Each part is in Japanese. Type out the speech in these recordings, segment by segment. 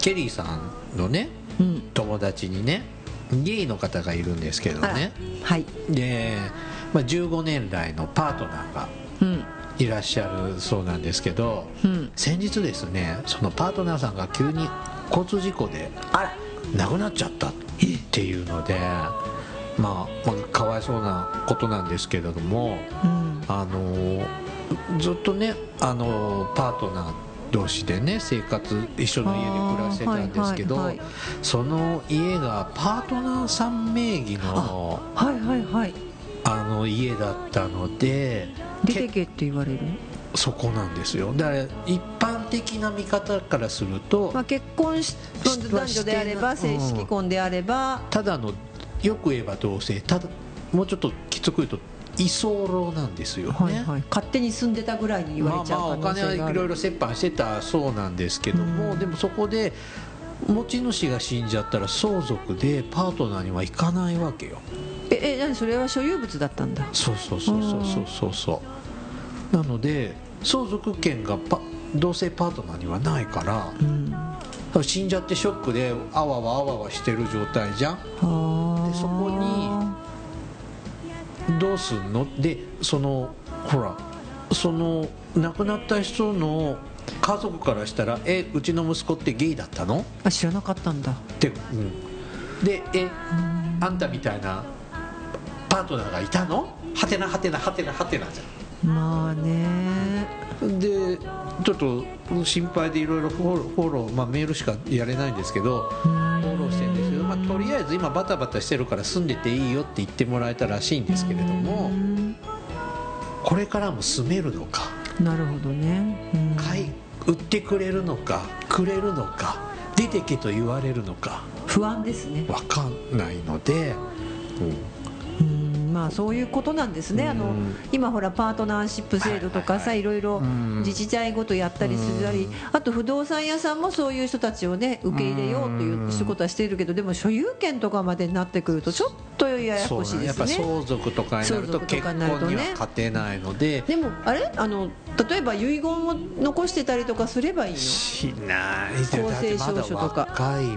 ケリーさんのねうん。友達にねゲイの方がいるんですけどね。はい。で、まあ、15年来のパートナーがうん。いらっしゃるそうなんですけどうん。先日ですねそのパートナーさんが急に交通事故で亡くなっちゃったっていうので、まあ、まあかわいそうなことなんですけれどもうん。あのずっとねあのパートナー同士でね生活一緒の家で暮らしてたんですけど、はいはいはいその家がパートナーさん名義のはいはいはい。あの家だったので出てけって言われる？そこなんですよ。だから一般的な見方からすると、まあ結婚し男女であれば正式婚であれば。ただのよく言えば同性ただもうちょっときつく言うと居候なんですよね、はいはい。勝手に住んでたぐらいに言われちゃうまあまあお金はいろいろ折半してたそうなんですけども、うん。でもそこで持ち主が死んじゃったら相続でパートナーには行かないわけよ。ええ何？それは所有物だったんだ。そうそうそうそうそうそうそうなので相続権がパ同性パートナーにはないからうん死んじゃってショックであわわあわわしてる状態じゃんはあでそこどうすんの？でそのほらその亡くなった人の家族からしたら「えうちの息子ってゲイだったの?」あ知らなかったんだ。って、うん、で「えあんたみたいなパートナーがいたの?」はてなはてなはてなはてなじまあね。ゃんでちょっと心配でいろいろフォローまあ、メールしかやれないんですけどフフォローしてるん。ですけど、まあ、とりあえず今バタバタしてるから住んでていいよって言ってもらえたらしいんですけれどもこれからも住めるのかなるほどね、うん。買い売ってくれるのかくれるのか出てけと言われるのか不安ですね。分かんないので、うんまあそういうことなんですね、あのうん今ほらパートナーシップ制度とかさ、はいいろいろうん。自治体ごとやったりするり、うん。あと不動産屋さんもそういう人たちをね受け入れようということはしているけどでも所有権とかまでになってくるとちょっとややこしいですね。相続とかになると相続と結かになるとね婚には勝てないので。でもあれ？あの例えば遺言を残してたりとかすればいいの？しない。公正証書とか若いもん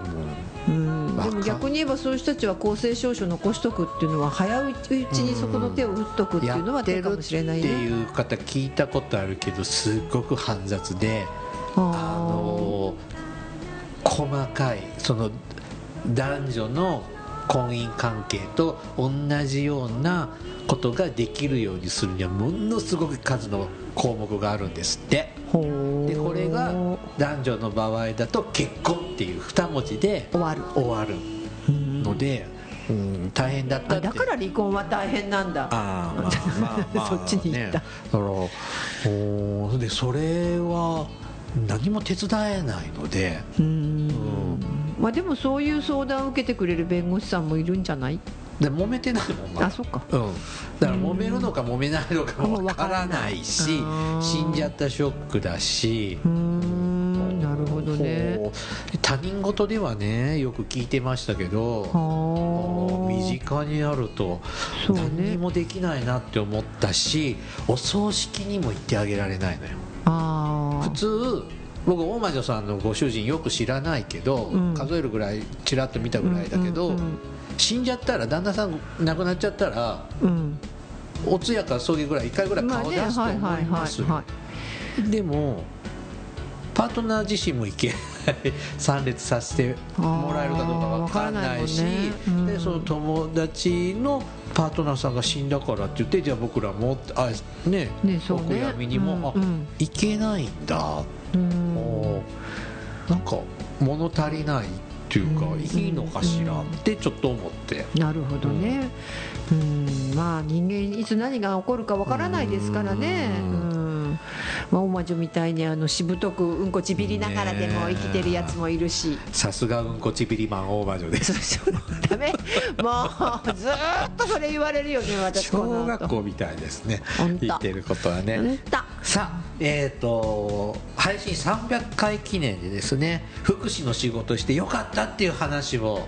うん、でも逆に言えばそういう人たちは公正証書残しとくっていうのは早いうちにそこの手を打っとくっていうのは手かもしれないってね。いう方聞いたことあるけどすごく煩雑でああの細かいその男女の婚姻関係と同じようなことができるようにするにはものすごく数の項目があるんですって。ーでこれが男女の場合だと結婚っていう2文字で終わる。終わるので、うん、大変だったって。あだから離婚は大変なんだ。ああまあまあまあ そっちに行った。ね、だからおーでそれは何も手伝えないのでうんまあでもそういう相談を受けてくれる弁護士さんもいるんじゃない？で揉めてないもんまだあそっか。うん、だから揉めるのか揉めないのかもわからないしうん。死んじゃったショックだし。うーん。なるほどね。他人事ではねよく聞いてましたけどはあ。身近にあると何にもできないなって思ったしお葬式にも行ってあげられないのよ。あ普通僕大魔女さんのご主人よく知らないけど、うん。数えるぐらいちらっと見たぐらいだけど、うんうん死んじゃったら旦那さん亡くなっちゃったらうん。お通夜か葬儀ぐらい1回ぐらい顔出すと思いますよはいはい。でもパートナー自身も行けない。参列させてもらえるかどうかわからないもんね。うん。でその友達のパートナーさんが死んだからって言ってじゃあ僕らもあねねお悔やみにも、あうんうん。行けないんだうん。もうなんか物足りないっていうか、うん。いいのかしらってちょっと思って、なるほどね、うん。まあ人間いつ何が起こるかわからないですからね、ううんまあ、大魔女みたいにあのしぶとくうんこちびりながらでも生きてるやつもいるし、さすがうんこちびりマン大魔女です。ダメ。もうずーっとそれ言われるよね私こ小学校みたいですね。言ってることはね、さあえっ、と配信300回記念でですね福祉の仕事してよかったっていう話を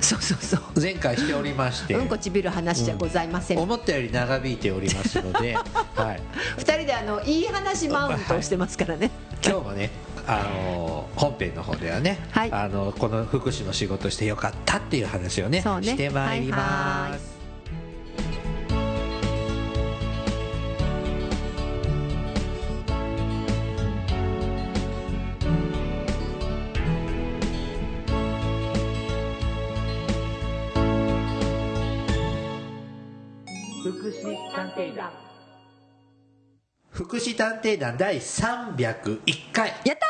そうそうそう。前回しておりまして、うんこちびる話じゃございません、思ったより長引いておりますので、はい、二人であのいい話マウントをしてますからね、今日もねあの本編の方ではね、はい。あのこの福祉の仕事してよかったっていう話をねね。してまいりはいはい福祉探偵団。福祉探偵団第301回。やった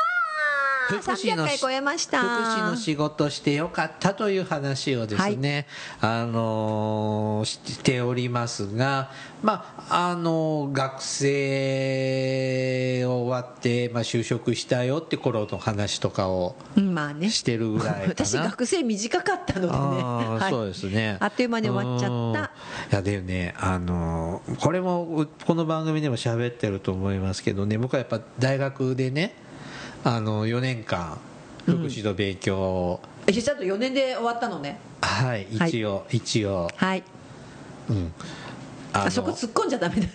ー！福祉の300回超えました。福祉の仕事してよかったという話をですね、あのーしておりますが、まああのー学生終わって、まあ、就職したよって頃の話とかをうんまあね。してるぐらいかな。私学生短かったのでね、そうですね。あっという間に終わっちゃった。うんいやでもねあのーこれもうこの番組でも喋ってると思いますけどね僕はやっぱ大学でねあの4年間福祉の勉強を、えちゃんと4年で終わったのね？はいはい。一応、一応はい。うん。あそこ突っ込んじゃダメだ。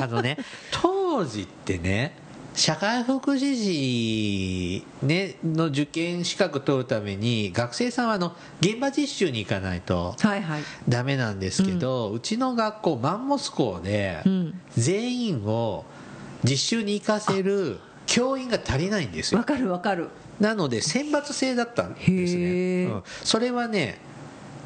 あのね当時ってね社会福祉士、ね、の受験資格取るために学生さんはあの現場実習に行かないとはいはい。ダメなんですけど、うちの学校マンモス校でうん。全員を実習に行かせる教員が足りないんですよ。わかるわかる。なので選抜制だったんですへね、ー。うん。それはね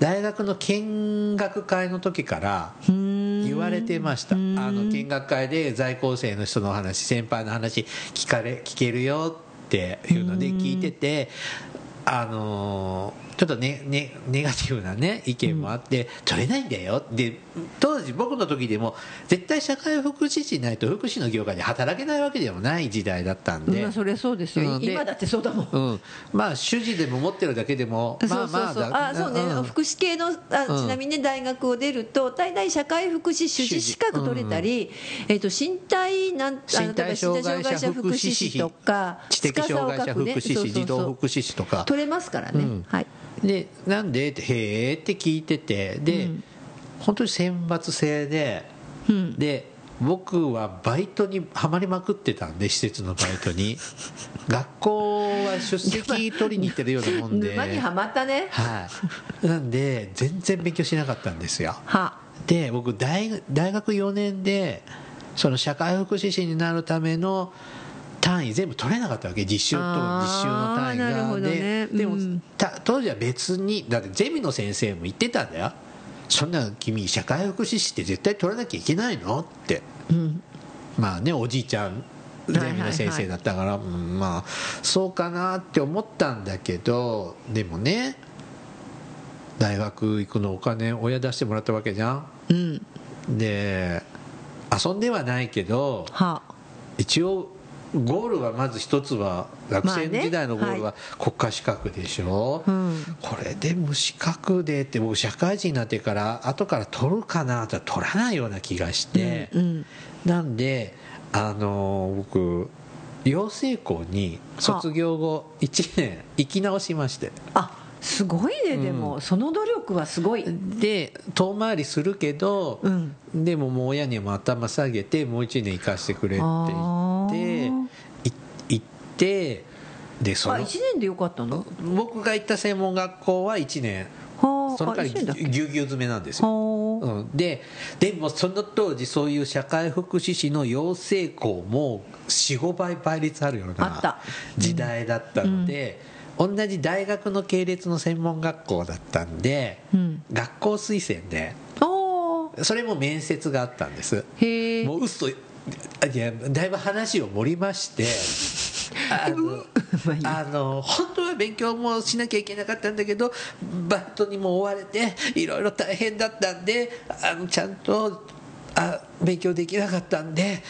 大学の見学会の時から言言われてました。あの見学会で在校生の人の話先輩の話聞かれ聞けるよっていうので聞いててあのーちょっとねねネガティブなね意見もあって、取れないんだよ。で当時僕の時でも絶対社会福祉士ないと福祉の業界で働けないわけでもない時代だったんで、まあそれそうですよ、今だってそうだもん。うん、まあ主事でも持ってるだけでもまあそうそうそう。まあだあそうね、ん。福祉系のあうん。ちなみにね大学を出ると大体社会福祉主事資格取れたり、えっと身体なんあ身体障害者福祉士とか知的障害者福祉士、司児童福祉士とか。取れますからね、うん。はいでなんで？ってへえって聞いててで、うん。本当に選抜制でうん。で僕はバイトにはまりまくってたんで施設のバイトに。学校は出席取りに行ってるようなもんで。沼にはまったね。はい。なんで全然勉強しなかったんですよ。は。で僕大大学4年でその社会福祉士になるための単位全部取れなかったわけ。実習と実習の単位が。でね。でも、うん。た当時は別にだってゼミの先生も言ってたんだよ。そんな君社会福祉士って絶対取らなきゃいけないのって。うん。まあねおじいちゃんゼミの先生だったから、うんまあそうかなって思ったんだけどでもね大学行くのお金親出してもらったわけじゃん。うん。で遊んではないけどは一応ゴールはまず一つは学生まあね時代のゴールは国家資格でしょ、うん。これで無資格でって僕社会人になってから後から取るかなとは取らないような気がして、うんうん。なんであの僕養成校に卒業後1年行き直しまして。あすごいねでも、その努力はすごい。で遠回りするけど、うん。でももう親にも頭下げてもう1年行かせてくれって言ってい行ってでそあの1年でよかったの？僕が行った専門学校は1年。はあその代わりぎゅうぎゅう詰めなんですよ、はうん、ででもその当時そういう社会福祉士の養成校も45倍倍率あるような時代だったので、同じ大学の系列の専門学校だったんで、うん。学校推薦でそれも面接があったんです。へえもう嘘いやだいぶ話を盛りまして あの まあの本当は勉強もしなきゃいけなかったんだけどバイトにも追われていろいろ大変だったんであのちゃんとあ勉強できなかったんで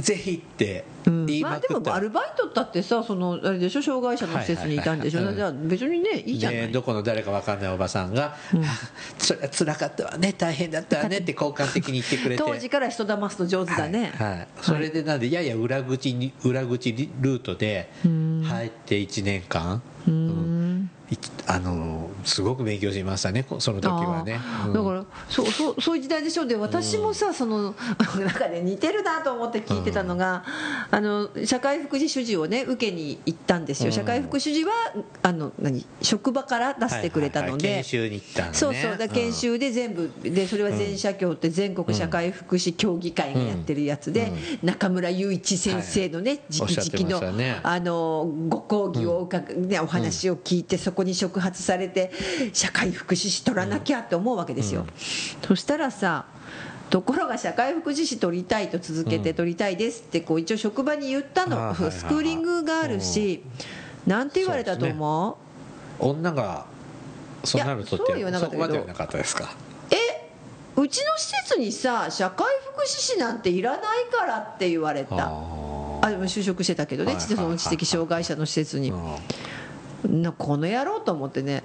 ぜひってうん。言いまあでまくったら、もアルバイトだってさそのあれでしょ？障害者の施設にいたんでしょ、はいはいじゃあ別にねいいじゃない、ね、どこの誰か分かんないおばさんが「それは辛かったわね大変だったわね」って交換的に言ってくれて。当時から人騙すと上手だね、はいはい。それでなんでやや裏口に裏口ルートで入って1年間、うん。いあのすごく勉強しましたねこその時はね、うん。だからそうそうそういう時代でしょうで私もさ、その なんかね似てるなと思って聞いてたのが、あの社会福祉主事をね受けに行ったんですよ、うん。社会福祉主事はあの何職場から出してくれたので、はいはいはい。研修に行ったのね。そうそう。だ研修で全部、でそれは全社協って全国社会福祉協議会がやってるやつで、中村雄一先生のね直々の、ましたね。あのご講義を伺う、ね、お話を聞いて、そこに触発されて社会福祉士取らなきゃって思うわけですよ、そしたらさところが社会福祉士取りたいと続けて取りたいですってこう一応職場に言ったの、スクーリングがあるし、なんて言われたと思う？女がそうなるとっいやそうなかったけど。そこまではなかったですか？えうちの施設にさ社会福祉士なんていらないからって言われた。ああでも就職してたけどね、はいはいはいその知的障害者の施設に、この野郎と思ってね。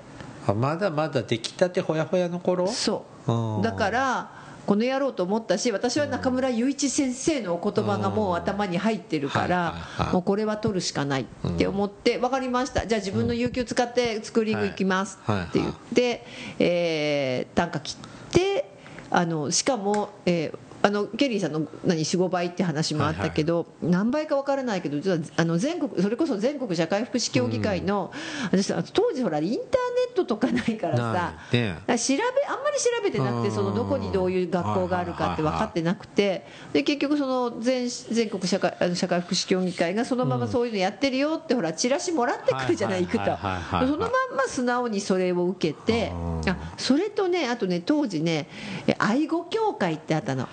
あまだまだ出来たてほやほやの頃？そう。うん。だからこの野郎と思ったし私は中村雄一先生のお言葉がもう頭に入ってるかはいらもうこれは取るしかないって思って分かりました。じゃあ自分の有給使ってスクーリング行きますはい。って言ってえー単価切ってあのしかもえーあのケリーさんの何45倍って話もあったけど、何倍か分からないけど実はあの全国それこそ全国社会福祉協議会の、私あ当時ほらインターネットとかないからさねだから調べあんまり調べてなくてうん。そのどこにどういう学校があるかって分かってなくてで結局その全全国社会あの社会福祉協議会がそのままそういうのやってるよってほらチラシもらってくるじゃない行くと。はいはいはいはいはい。そのまんま素直にそれを受けてうん。あそれとねあとね当時ねえ愛護協会ってあったの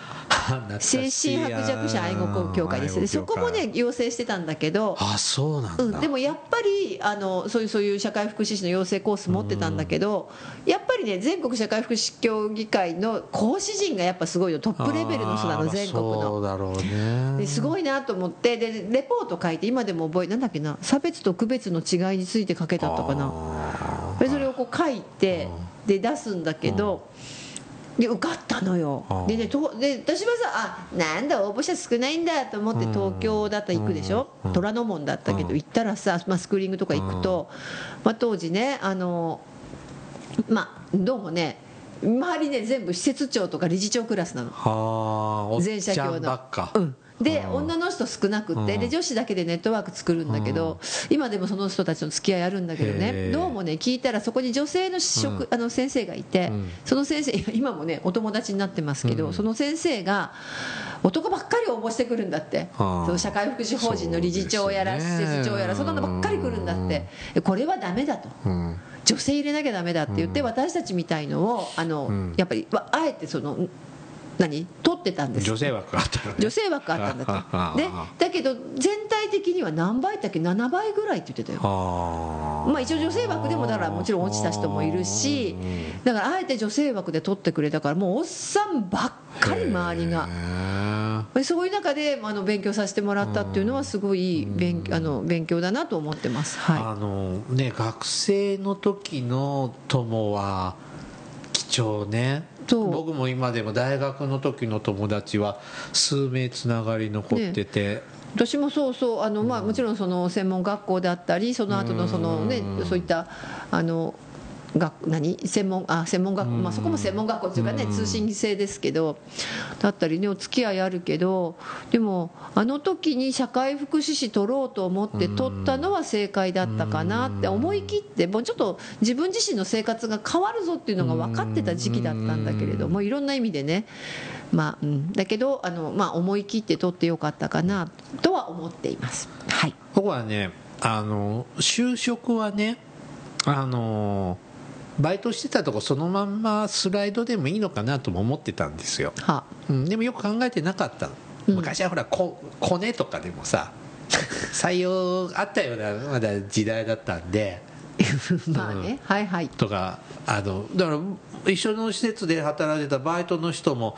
精神薄弱者愛護協会です。でそこもね要請してたんだけど。あそうなんだ、うん、でもやっぱりあのそういうそういう社会福祉士の養成コース持ってたんだけど、やっぱりね全国社会福祉協議会の講師陣がやっぱすごいよ。トップレベルの人なの全国その。うだろうね。ですごいなと思って。でレポート書いて今でも覚えなんだっけな？差別と区別の違いについて書けたったかな。それをこう書いてで出すんだけど、で受かったのよ。でねとで私はさあなんだ応募者少ないんだと思って東京だったら行くでしょ？うん虎ノ門だったけどうん。行ったらさ、まあ、スクーリングとか行くと、まあ、当時ねあのまあどうもね周りね全部施設長とか理事長クラスなの。全社協のばっか、うん、で、うん。女の人少なくって、うん。で女子だけでネットワーク作るんだけど、今でもその人たちの付き合いあるんだけどへねー。どうもね聞いたらそこに女性の職、うん。あの先生がいて、うん。その先生 今もねお友達になってますけど、うん。その先生が男ばっかり応募してくるんだって、その社会福祉法人の理事長やら、施設長やらそんなのばっかり来るんだって、これはダメだと。うん。女性入れなきゃダメだって言って、私たちみたいのをあの、うん。やっぱりわあえてその何？取ってたんです。女性枠があったのね。女性枠あったんだあと、ね、だけど全体的には何倍だっけ？7倍ぐらいって言ってたよ。まあ一応女性枠でもだからもちろん落ちた人もいるしだからあえて女性枠で取ってくれたからもうおっさんばっかり周りが。そういう中であの勉強させてもらったっていうのはすごい勉あの勉強だなと思ってます。はあのね学生の時の友は貴重ね僕も今でも大学の時の友達は数名つながり残ってて、い私もそうそうあの、まあ、もちろんその専門学校であったりその後のそのねうん。そういったあの学何？専門あ専門学校、まあ、そこも専門学校っていうかねうん。通信制ですけどだったりねお付き合いあるけどでもあの時に社会福祉士取ろうと思って取ったのは正解だったかなって思い切ってもうちょっと自分自身の生活が変わるぞっていうのが分かってた時期だったんだけれどもいろんな意味でね。まあ、うん、だけどあの、まあ、思い切って取ってよかったかなとは思っています。はい。僕はねあの就職はねあのバイトしてたとこそのまんまスライドでもいいのかなとも思ってたんですよ、は。うん、でもよく考えてなかったの。うん。昔はほらこコネとかでもさ 採用あったようなまだ時代だったんで。まあね、はいはい。とかあのだから一緒の施設で働いてたバイトの人も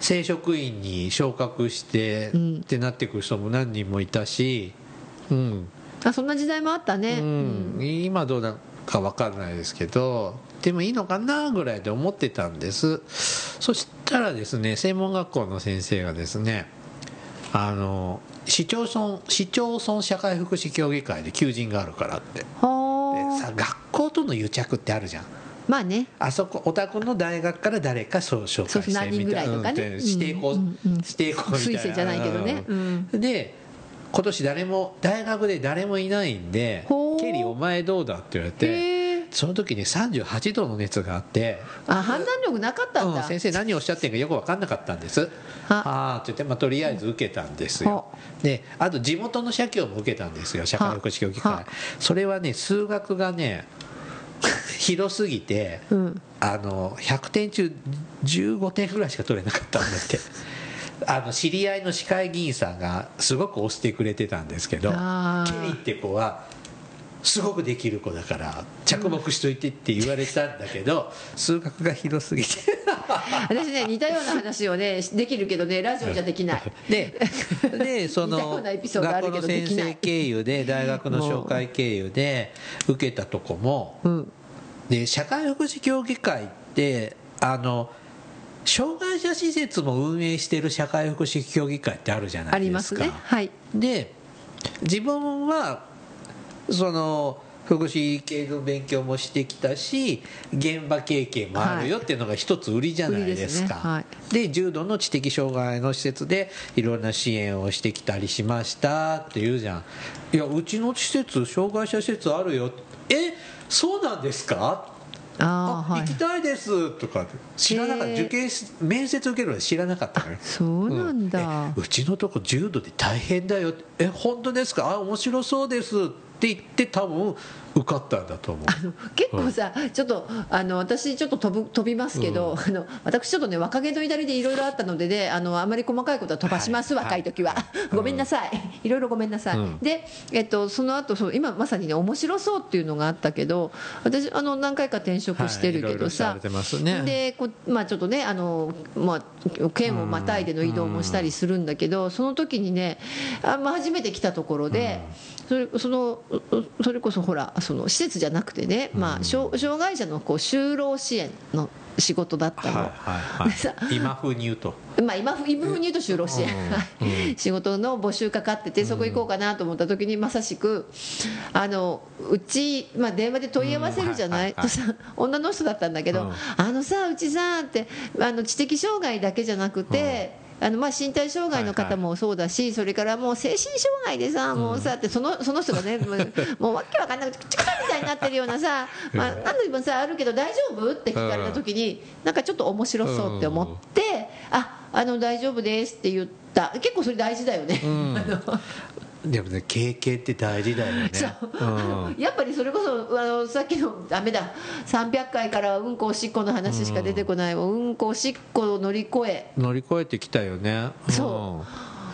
正職員に昇格してうん。ってなってくる人も何人もいたし、うん。あそんな時代もあったね、うん、今どうだか分かんないですけどでもいいのかなぐらいで思ってたんです。そしたらですね専門学校の先生がですねあの市町村市町村社会福祉協議会で求人があるからって。ではあさ学校との癒着ってあるじゃん。まあね。あそこお宅の大学から誰かそう紹介してそうそう何人ぐらいとかね。うんで指定校、うんうん。うん指定校みたいな。推薦じゃないけどね。うん。で今年誰も大学で誰もいないんでほう「ケリーお前どうだ?」って言われてその時に38度の熱があってあ判断力なかったんだ、うん、先生何をおっしゃってるかよく分かんなかったんです。あああって言って、まあ、とりあえず受けたんですよ。であと地元の社協も受けたんですよ社会福祉協議会。は。それはね数学がね ひどすぎてうん。あの100点中15点ぐらいしか取れなかったんだってあの知り合いの市会議員さんがすごく押してくれてたんですけどケリーって子はすごくできる子だから着目しといてって言われたんだけど 数学がひどすぎて。私ね似たような話をねできるけどねラジオじゃできない。ででその学校の先生経由で大学の紹介経由で受けたとこもうん。で社会福祉協議会ってあの障害者施設も運営してる社会福祉協議会ってあるじゃなありますいですかね。はい。で自分はその福祉系の勉強もしてきたし現場経験もあるよっていうのが一つ売りじゃないですか、はい。で重度の知的障害の施設でいろんな支援をしてきたりしましたって言うじゃん。いやうちの施設障害者施設あるよ。えそうなんですか？あ、ああはい。行きたいですとか知らなかった。受験し面接受けるの知らなかったのよそうなんだ、うん。えうちのとこ重度で大変だよ。え本当ですか？あ面白そうですって言って多分受かったんだと思う。結構さ、ちょっとあの私ちょっと飛ぶ飛びますけど、あの私ちょっとね若気の至りでいろいろあったのでねあのあまり細かいことは飛ばします、はい。若い時は、ごめんなさい。いろいろごめんなさい、うん。で、えっと、その後そう今まさにね面白そうっていうのがあったけど私あの何回か転職してるけどさ。さ、れてますね。でこまあ、ちょっとねあの、まあ、県をまたいでの移動もしたりするんだけど、その時にねあ、まあ、初めて来たところで、それそのうそれこそほらその施設じゃなくてね、まあ、障障害者のこう就労支援の仕事だったの。はいはいはい。今風に言うと。まあ、今今風に言うと就労支援、うん。はい 仕事の募集かかっててそこ行こうかなと思った時にまさしくあのうち、まあ、電話で問い合わせるじゃない,、とさ 女の人だったんだけど、うん。あのさうちさってあの知的障害だけじゃなくて、あのまあ身体障害の方もそうだし、それからもう精神障害でさ、もうさってそのその人がね、もうもうわけわかんなくて、口みたいになってるようなさ、まあ、何度もさ、あるけど大丈夫って聞かれた時に、なんかちょっと面白そうって思って、ああの大丈夫ですって言った、結構それ大事だよね。ん。あのでもね経験って大事だよね。そう。うん。やっぱりそれこそあのさっきのダメだ。300回からはうんこおしっこの話しか出てこない、うん、こおしっこを乗り越え。乗り越えてきたよね。そ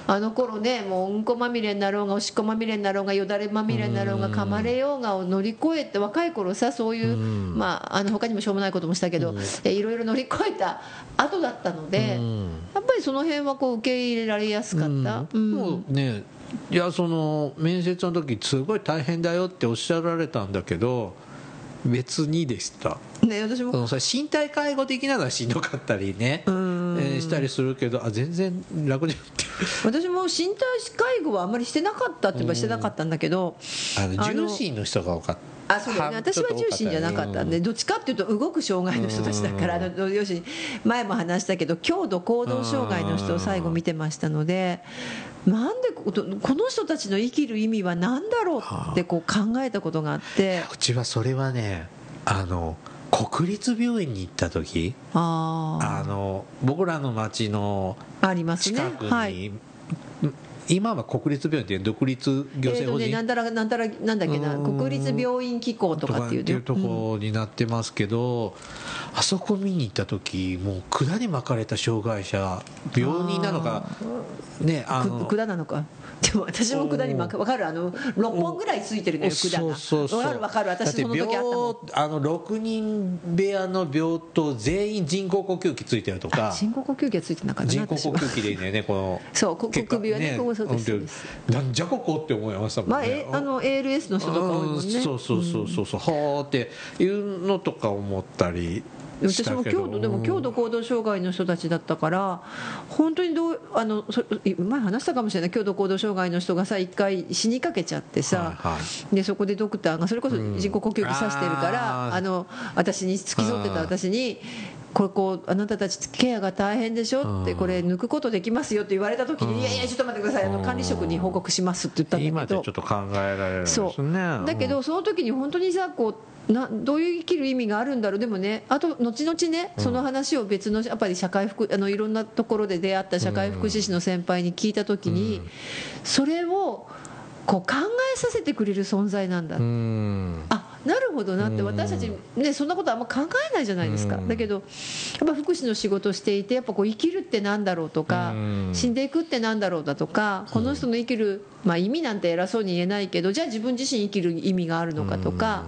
あの頃ねもううんこまみれになろうがおしっこまみれになろうがよだれまみれになろうが噛まれようがを乗り越えて若い頃さそういう、うん。まあ、あの他にもしょうもないこともしたけど、えいろいろ乗り越えた後だったので、うん。やっぱりその辺はこう受け入れられやすかった。うん。うん。もうねいやその面接の時すごい大変だよっておっしゃられたんだけど別にでした。ね、私も。そのさ身体介護的なのはしんどかったりね、えん。ーしたりするけどあ全然楽じゃんって。私も身体介護はあんまりしてなかったって言えばしてなかったんだけど、あの重心の人が多かった。あそうだよね。私は重心じゃなかったんでどっちかっていうと動く障害の人たちだからあの要するに前も話したけど強度行動障害の人を最後見てましたのでなんでここの人たちの生きる意味は何だろうってこう考えたことがあって。うちはそれはねあの国立病院に行った時ああの僕らの町のあありますね。近くに、はい今は国立病院って独立行えーとね、政法人なんだらなんだらなんだっけなうん。国立病院機構とかっていうととうんこになってますけど、あそこ見に行った時もう管に巻かれた障害者病人なのかねあの。く管なのか。でも私も管に巻か分かる？あの6本ぐらいついてるのよ管が。そうそうそう。分かる分かる。私その時あったもん。あの6人部屋の病棟全員人工呼吸器ついてるとか。人工呼吸器はついてなかったな人工呼吸器でいいんだよねこの。そうこ結果首はねここそうですなんじゃここって思いましたもんね、まあ、えあの ALS の人とか多いもんね。うん。そうそうそうそう。そう、はあっていうのとか思ったりし私も強度でも強度行動障害の人たちだったから本当にどうあのそ前話したかもしれない。強度行動障害の人がさ一回死にかけちゃってさ、はいはい。でそこでドクターがそれこそ人工呼吸器さしてるから、あー。あの私に付き添ってた私に。これこうあなたたちケアが大変でしょ？ってうんこれ抜くことできますよって言われた時に「いやいやちょっと待ってください。あの管理職に報告します」って言ったんだけど。今でちょっと考えられる。んですねだけどその時に本当にさこうなどういう生きる意味があるんだろう？でもねあと後々ねその話を別のやっぱり社会福あのいろんなところで出会った社会福祉士の先輩に聞いた時に、それをこう考えさせてくれる存在なんだ、うん。あなるほどなってうん。私たち、ね、そんなことあんま考えないじゃないですか、うん。だけどやっぱ福祉の仕事をしていてやっぱこう生きるってなんだろうとか、うん。死んでいくってなんだろうだとかこの人の生きる、まあ、意味なんて偉そうに言えないけどじゃあ自分自身生きる意味があるのかとか、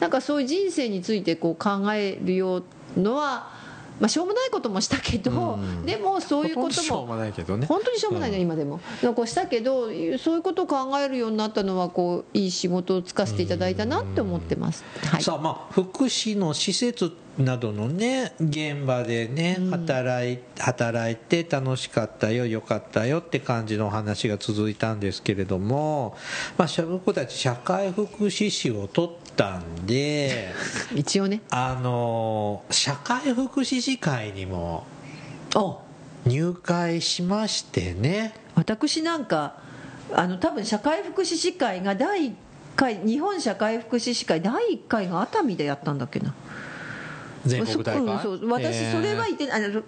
なんかそういう人生についてこう考えるようのは、まあ、しょうもないこともしたけど、うん。でもそういうことほとんどしょうももないけどね。本当にしょうもないね、今でも。なんかしたけどそういうことを考えるようになったのはこういい仕事をつかせていただいたなって思ってます、はい、さあまあ福祉の施設などのね現場でね働い働いて楽しかったよよかったよって感じのお話が続いたんですけれども、まあ、僕たち社会福祉士を取ったんで 一応ね。あの社会福祉士会にもお。入会しましてね。私なんかあの多分社会福祉士会が第1回日本社会福祉士会第1回が熱海でやったんだっけな。全国大会、うんそう。私えーそれは言ってあの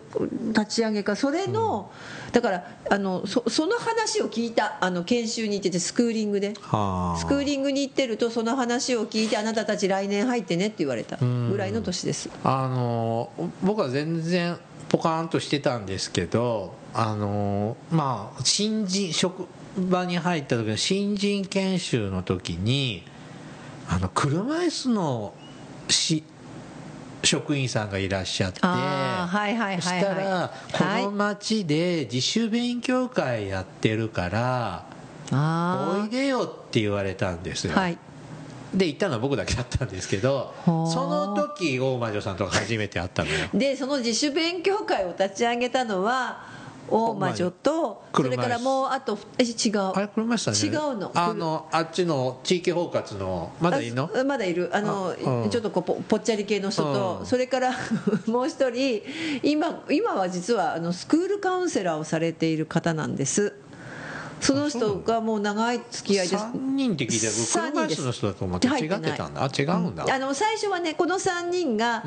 立ち上げか。それの、だからあのそその話を聞いたあの研修に行っててスクーリングで。はあ。スクーリングに行ってるとその話を聞いてあなたたち来年入ってねって言われた。ぐらいの年です。あの僕は全然ポカーンとしてたんですけどあのまあ新人職場に入った時の新人研修の時にあの車椅子のし職員さんがいらっしゃってはいはいそはい。したらはい。この町で自主勉強会やってるからあおいでよって言われたんですよ、あはい。で行ったのは僕だけだったんですけどはあその時大魔女さんと初めて会ったのよ。でその自主勉強会を立ち上げたのは大魔女とそれからもうあとえ違う。あれ車椅子違うの。あのあっちの地域包括のまだいいの？あまだいる。あのあうん。ちょっとこうぽぽっちゃり系の人と、うん。それから もう一人今今は実はあのスクールカウンセラーをされている方なんですその人がもう長い付き合いです。3人って聞いて三人です車椅子の人だと思って違ってたんだ。あ違うんだ。あの最初はねこの3人が、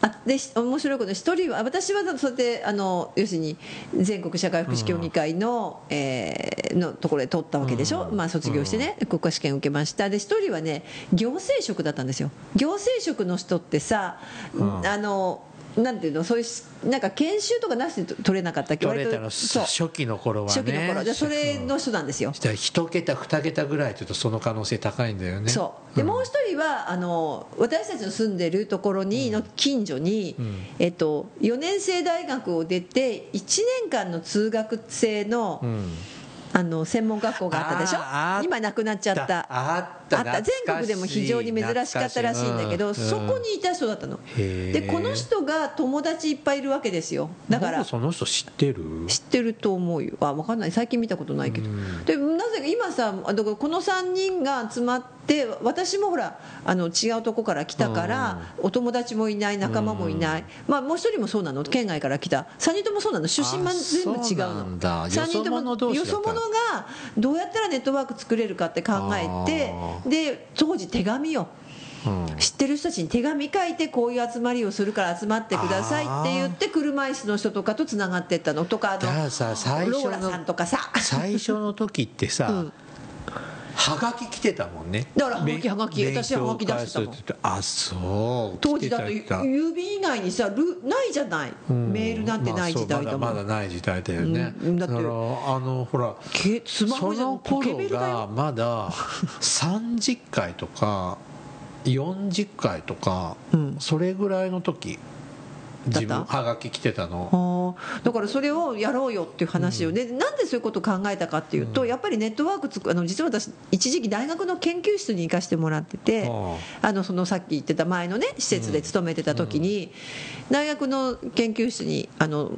あでし面白いこと1人は私はそうやってあの要するに全国社会福祉協議会の,、えーのところで取ったわけでしょ、うん。まあ、卒業してね、国家試験受けました。で1人はね行政職だったんですよ。行政職の人ってさ、うん。あのなんていうのそういうなんか研修とかなしで取れなかったっけ？取れたら割とそう。初期の頃はね。初期の頃。でそれの人なんですよ、したら1桁2桁ぐらいというとその可能性高いんだよね。そう。でもう一人はあの私たちの住んでるところにの近所に、ん。えっと、4年生大学を出て1年間の通学制の,、うん。あの専門学校があったでしょ？今なくなっちゃった。あったあった。全国でも非常に珍しかったらしいんだけど、そこにいた人だったの。でこの人が友達いっぱいいるわけですよ。だから。僕その人知ってる？知ってると思うよ。あ分かんない。最近見たことないけど、うん。でなぜか今さあだからこの3人が集まって私もほらあの違うとこから来たから、お友達もいない仲間もいない、まあ、もう一人もそうなの？県外から来た。3人ともそうなの？出身は全部違うの。んだ。三人ともよそ者がどうやったらネットワーク作れるかって考えてで当時手紙よ。うん。知ってる人たちに手紙書いてこういう集まりをするから集まってくださいって言って車椅子の人とかとつながってったのとかあの初のローラさんとかさ。最初の時ってさ、うんはがき来てたもんね。だからはがきはがき勉私はがき出してたもん。あそう。当時だって来てた来てた。郵便以外にさルないじゃない、うん。メールなんてない時代だもん、まだまだない時代だよね、うん。だってだからあのほらけスマそホじゃのポケ頃ベルだよ。がまだ30回とか40回とか、うん。それぐらいの時自分はがき来てたの。だからそれをやろうよっていう話をね、なんでそういうことを考えたかっていうと、やっぱりネットワークつくあの実は私一時期大学の研究室に行かせてもらってて、ああ。のそのさっき言ってた前のね施設で勤めてた時に、大学の研究室にあの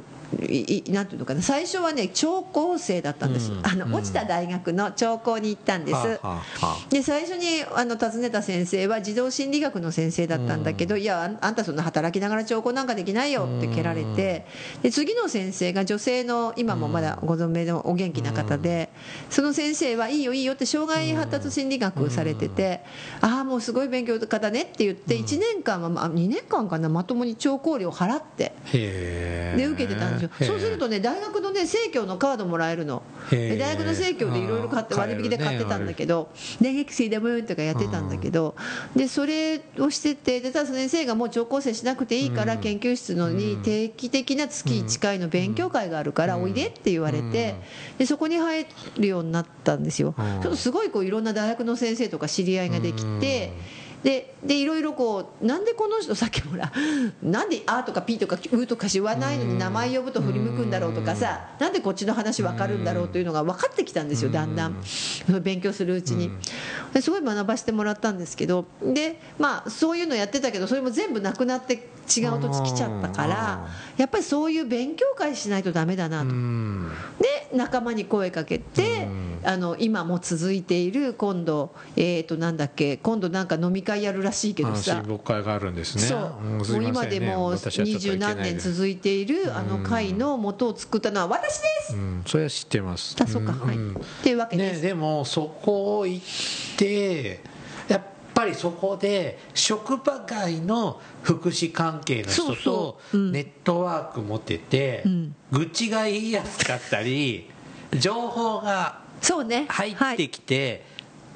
いいなんていうのかな。最初はね聴講生だったんです、うん。あの落ちた大学の聴講に行ったんです、はあはあはあ。で最初にあの訪ねた先生は児童心理学の先生だったんだけど、いやあんたそんな働きながら聴講なんかできないよって蹴られて、で次の先生が女性の今もまだご存命のお元気な方で、その先生はいいよいいよって障害発達心理学されてて、ああもうすごい勉強家だねって言って1年間は、まあ、2年間かなまともに聴講料払って。で受けてたんですよ。そうするとね大学のね生協のカードもらえるの。大学の生協でいろいろ買って割引で買ってたんだけど。大学生だもんとかやってたんだけど。でそれをしててでただ先生がもう聴講生しなくていいから研究室のに定期的な月1回の勉強会があるからおいでって言われてでそこに入るようになったんですよ。うん。ちょっとすごいこういろんな大学の先生とか知り合いができてででいろいろこうなんでこの人さっきもほら なんで「あ」とか「ピ」とか「う」とか言わないのに名前呼ぶと振り向くんだろうとかさなんでこっちの話分かるんだろうというのが分かってきたんですよだんだん。勉強するうちに。ですごい学ばせてもらったんですけどでまあそういうのやってたけどそれも全部なくなって違う土地来ちゃったからやっぱりそういう勉強会しないとダメだなと。うん。で仲間に声かけて、あの今も続いている今度えっ、となんだっけ今度なんか飲み会やるらしいけどあさ親睦会があるんですね。そう、もう今でも二十何年続いているあの会の元を作ったのは私です、うん。それは知ってます。あそうか、はい、んっていうわけです、ね、でもそこを行ってぱりそこで職場外の福祉関係の人とネットワーク持ってて、うん。愚痴が言いやすかったり情報が入ってはい、きて、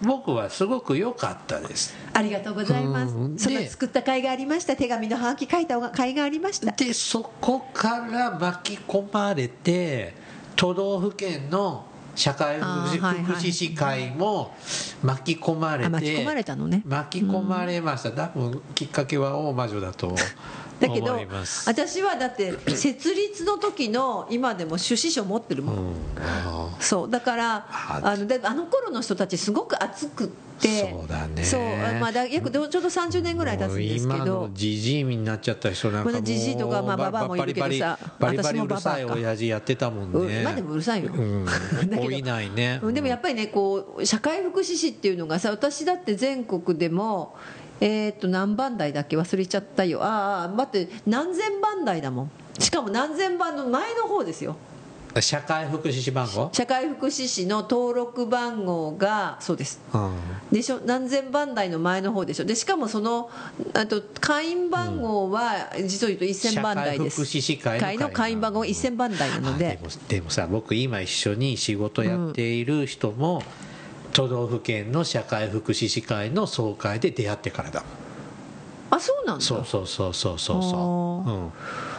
僕はすごく良かったです。ありがとうございます、うん。そので作った会がありました。手紙のハガキ書いた会がありました。でそこから巻き込まれて都道府県の社会福祉福祉士会も巻き込まれてあ巻き込まれたのね。巻き込まれました。多分きっかけは大魔女だとだけど私はだって 設立の時の今でも趣旨書持ってるもん、うん。あそう。だからああのであの頃の人たちすごく熱くって。そうだね。そう。あまあ、だ約ちょうど30年ぐらい経つんですけど。のじじいになっちゃった人なんかもうこのジジイとかまあババアもいるけどさ。バリバリうるさい親父やってたもんね。うん。今でもうるさいよ、うん。だけど老いないね。うん。でもやっぱりねこう社会福祉士っていうのがさ私だって全国でもえー、と何番台だっけ？忘れちゃったよ。ああ待って何千番台だもん。しかも何千番の前の方ですよ。社会福祉士番号？社会福祉士の登録番号がそうです。うん。でしょ？何千番台の前の方でしょ？でしかもそのあと会員番号は実を言うと1000番台です。社会福祉士会の会員番号。1000番台なので。あでもでもさ僕今一緒に仕事やっている人も、都道府県の社会福祉士会の総会で出会ってからだ。あそうなんだ。そうそうそうそうそう。そう、ん、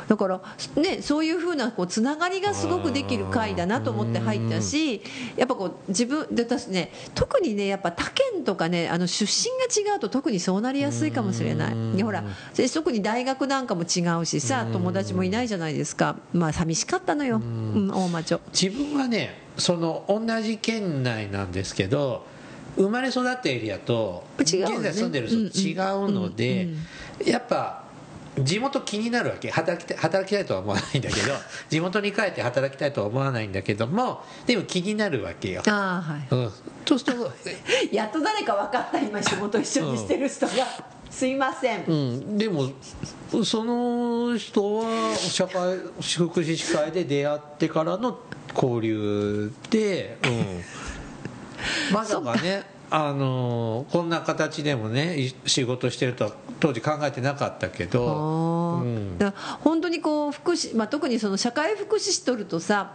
だから、ね、そういうふうなこうつながりがすごくできる会だなと思って入ったしやっぱこう自分で私ね特にねやっぱ他県とかねあの出身が違うと特にそうなりやすいかもしれない。でほらで特に大学なんかも違うしさ友達もいないじゃないですか。まあ寂しかったのよ、うん、大魔女自分はねその同じ県内なんですけど生まれ育ったエリアと現在住んでる人と違うので、やっぱ地元気になるわけ。働きたい働きたいとは思わないんだけど 地元に帰って働きたいとは思わないんだけどもでも気になるわけよ、ああはい。うん、そうすると やっと誰か分かった今仕事一緒にしてる人が、すいません。うん、でもその人は社会福祉士会で出会ってからの交流で、うん、まさか。ねあのこんな形でもねい仕事してるとは当時考えてなかったけど、だから本当にこう福祉、まあ、特にその社会福祉士取るとさ、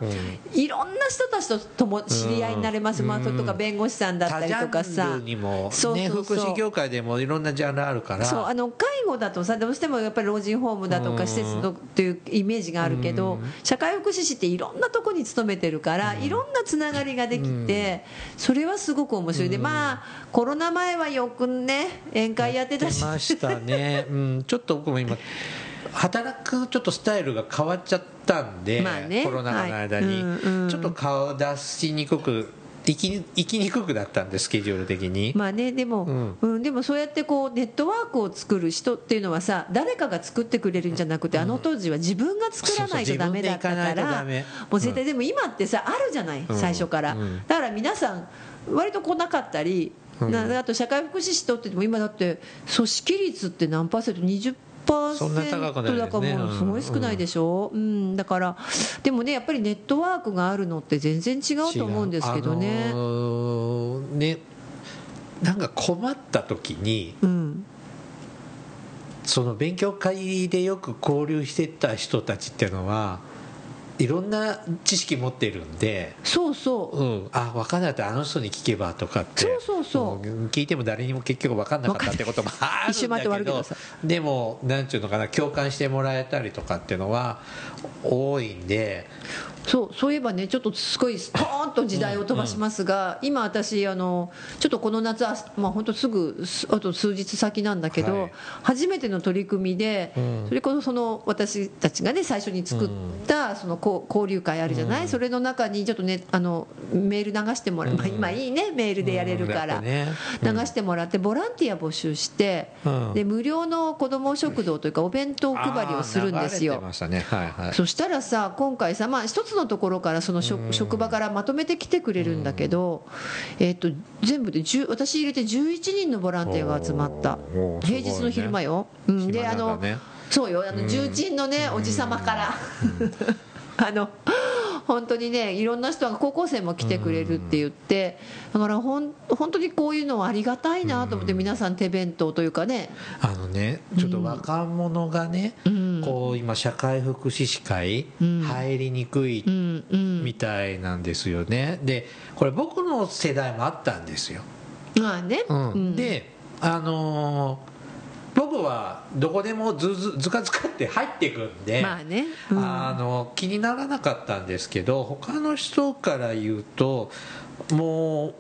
いろんな人たちととも知り合いになれます、まあ、それとか弁護士さんだったりとかさ。福祉業界でもいろんなジャンルあるから。そうあの介護だとさどうしてもやっぱり老人ホームだとうんか施設のというイメージがあるけど社会福祉士っていろんなとこに勤めてるからいろんなつながりができてそれはすごく面白い。でまあコロナ前はよくね宴会やってたし。出ましたね、うん、ちょっと僕も今働くちょっとスタイルが変わっちゃったんで、まあね。コロナ禍の間に、はい。うんうんちょっと顔出しにくく行き行きにくくなったんでスケジュール的に、まあねでも、うん。うんでもそうやってこうネットワークを作る人っていうのはさ誰かが作ってくれるんじゃなくて、あの当時は自分が作らないとダメだったからもう絶対、でも今ってさあるじゃない、最初から、うん。だから皆さん割と来なかったり、うん。なあと社会福祉士とっても今だって組織率って何パーセント？20パーそんな高くないですね。だからもうすごい少ないでしょ、うん。だからでもねやっぱりネットワークがあるのって全然違うと思うんですけどね、あのーねなんか困った時にうん。その勉強会でよく交流してた人たちっていうのはいろんな知識持ってるんで、そうそう。うん、あ分かんなかったらあの人に聞けばとかって。そうそうそう。ん聞いても誰にも結局分かんなかったってこともあるんだけど。でもなんていうのかな共感してもらえたりとかっていうのは多いんでそうそういえばねちょっとすごいストーンと時代を飛ばしますが、今私あのちょっとこの夏はまあ本当すぐすあと数日先なんだけど、はい。初めての取り組みで、うん。それこそその私たちがね最初に作ったその交流会あるじゃない、それの中にちょっとねあのメール流してもらう、まあ、今いいねメールでやれるから、流してもらってボランティア募集して、うん。で無料の子ども食堂というかお弁当配りをするんですよ。そしたらさ今回さ、まあ、一つのところからその職職場からまとめてきてくれるんだけど、えっと全部で10私入れて11人のボランティアが集まった。平日の昼間よ、うん、で暇あのそうよ。あの重鎮のねおじさまからあの本当にねいろんな人が高校生も来てくれるって言ってだからほん本当にこういうのはありがたいなと思って皆さん手弁当というかね。あのねちょっと若者がね、うん。こう今社会福祉士会うん。入りにくいみたいなんですよね。でこれ僕の世代もあったんですよ、まあね、うん。うん。であのー僕はどこでもずずずかずかって入っていくんで、まあね、うん。あの気にならなかったんですけど他の人から言うともう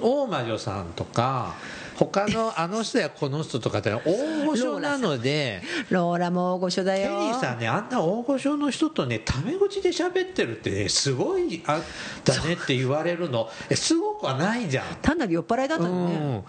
大魔女さんとか他の あの人やこの人とかって大御所なのでローラも大御所だテリよーさんねあんな大御所の人とねタメ口で喋ってるってねすごいあだねって言われるの。えすごくはないじゃん。単なる酔っ払いだったのね、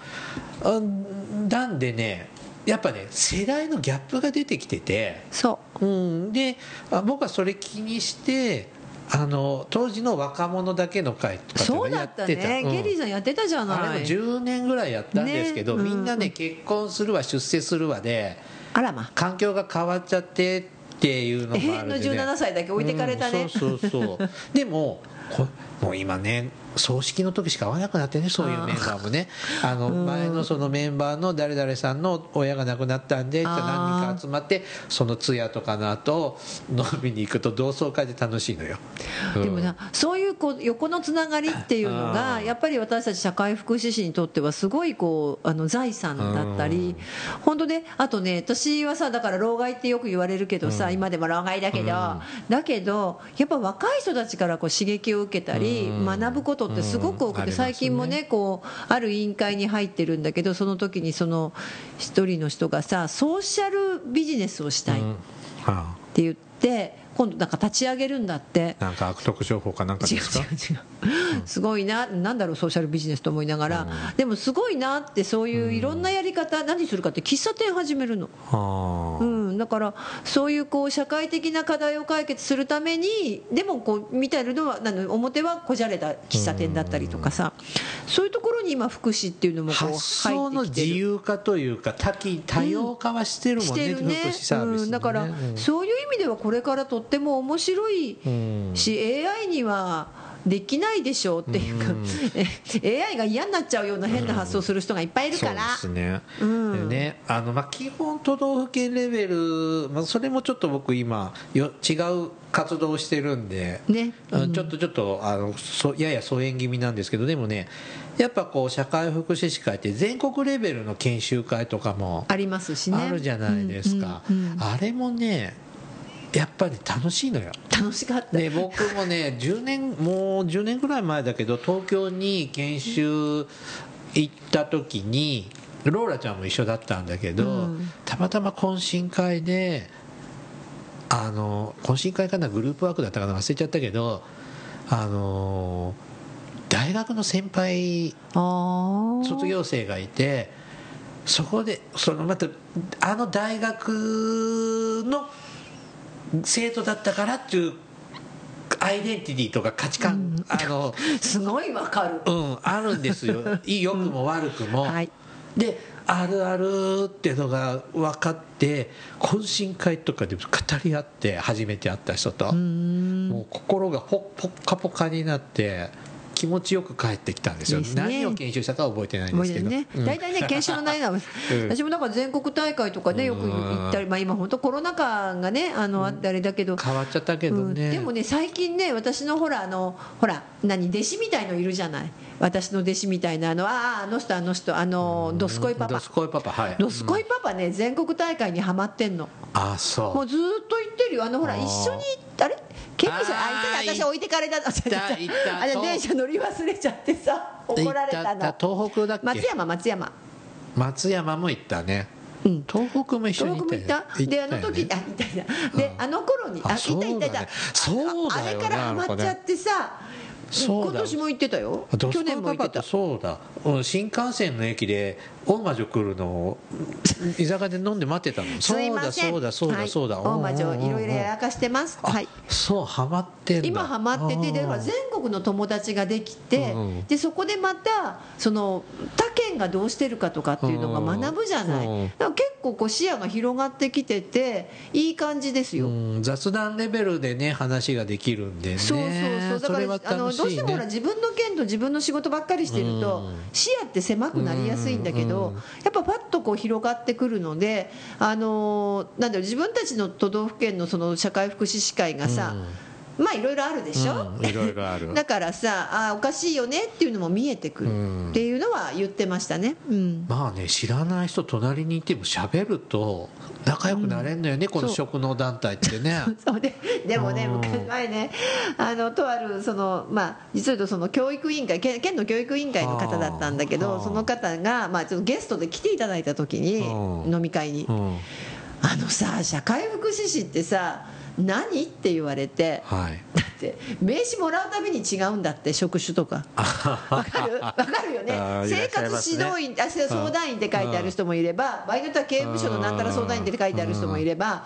うん、あなんでねやっぱね世代のギャップが出てきてて、そう。ん、であ僕はそれ気にしてあの当時の若者だけの会とかそうだった。ってたね、うん。ゲリーさんやってたじゃない。あれも10年ぐらいやったんですけど、ね。みんなね、うん結婚するわ出世するわであらま。環境が変わっちゃってっていうのもあるんで、ね、17歳だけ置いてかれたね、うんそうそうそう。でもこもう今ね葬式の時しか会わなくなってねそういうメンバーもね。あの前のそのメンバーの誰々さんの親が亡くなったんで何人か集まってその通夜とかの後飲みに行くと同窓会で楽しいのよ、うん。でもなそういうこう横のつながりっていうのあがー。やっぱり私たち社会福祉士にとってはすごいこうあの財産だったり本当であとね私はさだから老害ってよく言われるけどさ、今でも老害だけど、だけどやっぱ若い人たちからこう刺激を受けたり、うん。学ぶことってすごく多くて、最近もねこうある委員会に入ってるんだけどその時にその一人の人がさソーシャルビジネスをしたいって言って今度なんか立ち上げるんだって。あなんか悪徳商法かなんか違うですか？違う違うすごいななんだろうソーシャルビジネスと思いながら、でもすごいなってそういういろんなやり方、何するかって喫茶店始めるの、はあ。うん、だからそういうこう社会的な課題を解決するためにでもこう見てるのはなの表はこじゃれた喫茶店だったりとかさ、そういうところに今福祉っていうのもこう発想の自入ってきてる。由化というか多岐多様化はしてるもんね,、してるね。福祉サービス、ね。うん、だから、うん。そういう意味ではこれからとっても面白いうん。し AI にはできないでしょうっていうか、え AI が嫌になっちゃうような変な発想する人がいっぱいいるから、そうですね,、うんでねあのまあ、基本都道府県レベル、まあ、それもちょっと僕今よ違う活動をしてるんで、ね。うんちょっとちょっとあのそやや疎遠気味なんですけどでもねやっぱこう社会福祉士会って全国レベルの研修会とかもありますしねあるじゃないですか、うん。うんうんあれもねやっぱり楽しいのよ。楽しかった、で僕もね10年もう10年ぐらい前だけど東京に研修行った時にローラちゃんも一緒だったんだけど、うん。たまたま懇親会であの懇親会かなグループワークだったかな忘れちゃったけどあの大学の先輩卒業生がいてそこでそのまたあの大学の生徒だったからっていうアイデンティティとか価値観、あのすごいわかる。うんあるんですよ。いい良くも悪くも、はい。であるあるっていうのが分かって懇親会とかで語り合って初めて会った人ともう心がポッポッカポカになって気持ちよく帰ってきたんですよ。ですね。何を研修したかは覚えてないんですけど。ね、うん。大体ね研修の内容は、うん。私もだから全国大会とかねよく行ったり、まあ、今本当コロナ禍がねあのあってあれだけど、変わっちゃったけどうん。ね、でもね最近ね私のほらあのほら何弟子みたいのいるじゃない？私の弟子みたいなあのあああの人あの人あのドスコイパパ。ドスコイパパはい。ドスコイパパね全国大会にはまってんの。あそう。もうずーっと言ってるよ。あのほら一緒にあれ？ケミさんあ私置いてかれた。あれ電車乗り忘れちゃってさ怒られた行ったの東北だっけ？松山松山。松山も行ったね。うん。東北も一緒に行っ東北もた？よ行ったであの時あいたいたであの頃にああいたいたいた。そうだねあれからハマっちゃってさそうだ。今年も行ってたよ。去年も行ってた。そうだ。うん新幹線の駅で大魔女来るのを居酒屋で飲んで待ってたの。そうだそうだそうだそうだ。はい。大魔女いろいろやらかしてます。あはい。そうハマってんだ。今ハマっててであー全国の友達ができて、うん。でそこでまたその他県がどうしてるかとかっていうのが学ぶじゃない、うん。だから結構こう視野が広がってきてていい感じですよ、うん雑談レベルでね話ができるんでね。そうそうそう。だからあのどうしてもほらね自分の県と自分の仕事ばっかりしてるとうん。視野って狭くなりやすいんだけどうん。やっぱパッとこう広がってくるのであのなんだろう自分たちの都道府県のその社会福祉士会がさまあいろいろあるでしょ、うんいろいろある。だからさあおかしいよねっていうのも見えてくうん。るっていうのは言ってましたね、うん、まあね知らない人隣にいても喋ると仲良くなれんのよね、このそう。職能団体ってね。そうででもねうん。昔前ねあのとあるそのまあ実を言うとその教育委員会県県の教育委員会の方だったんだけはあどその方がまあちょっとゲストで来ていただいた時にうん。飲み会に。うん。あのさ社会福祉士ってさ何？って言われてはい。だって名刺もらうたびに違うんだって職種とか。わかる？わかるよね。あーいら生活指導員あ相談員って書いてある人もいれば場合によっては刑務所のなんたら相談員って書いてある人もいれば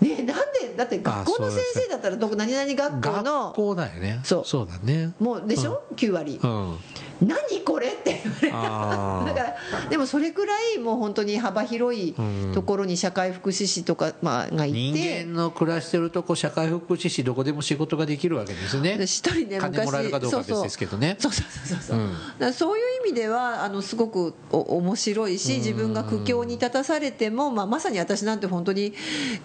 ねえなんでだって学校の先生だったらどこ何々学校学の校だよね。そう。そうだね。もうでしょ？9割。うん何これって言われた。だからでもそれくらいもう本当に幅広いところに社会福祉士とかまあがい人て間の暮らしてるとこ社会福祉士どこでも仕事ができるわけですね。で一人ね金もらえるかどうかは別ですけどね。そうそうそうそう。そう、うんそういう意味ではあのすごくお面白いし自分が苦境に立たされても、まあ、まさに私なんて本当に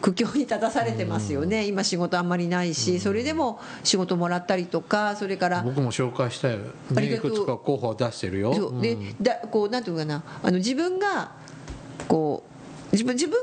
苦境に立たされてますよね。今仕事あんまりないしそれでも仕事もらったりとかそれから僕も紹介したよ、ね、ありがとういくつか候補を出してるよ。そう。でうん。だこうなんていうのかな。あの自分がこう自分自分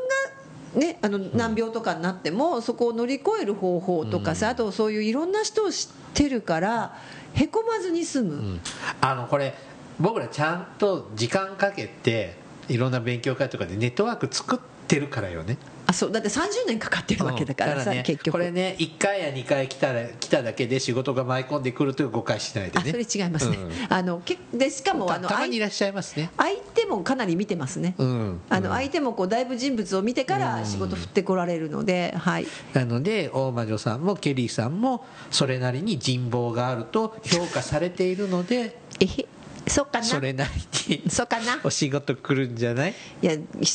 がね、あの難病とかになってもそこを乗り越える方法とかさ、あとそういういろんな人を知ってるからへこまずに済む、うん。あのこれ僕らちゃんと時間かけていろんな勉強会とかでネットワーク作ってるからよねあそうだって30年かかってるわけだからさ、うん。ね結局。これね1回や2回来たら来ただけで仕事が舞い込んでくるという誤解しないであそれね違いますね、うん。あのけでしかもあのたたまにい相らっしゃいますね。相手もかなり見てますね、うん。あの相手もこうだいぶ人物を見てから仕事振ってこられるので、はい、なので大魔女さんもケリーさんもそれなりに人望があると評価されているのでえへそうかな。それなりにそうかな。お仕事来るんじゃない？いや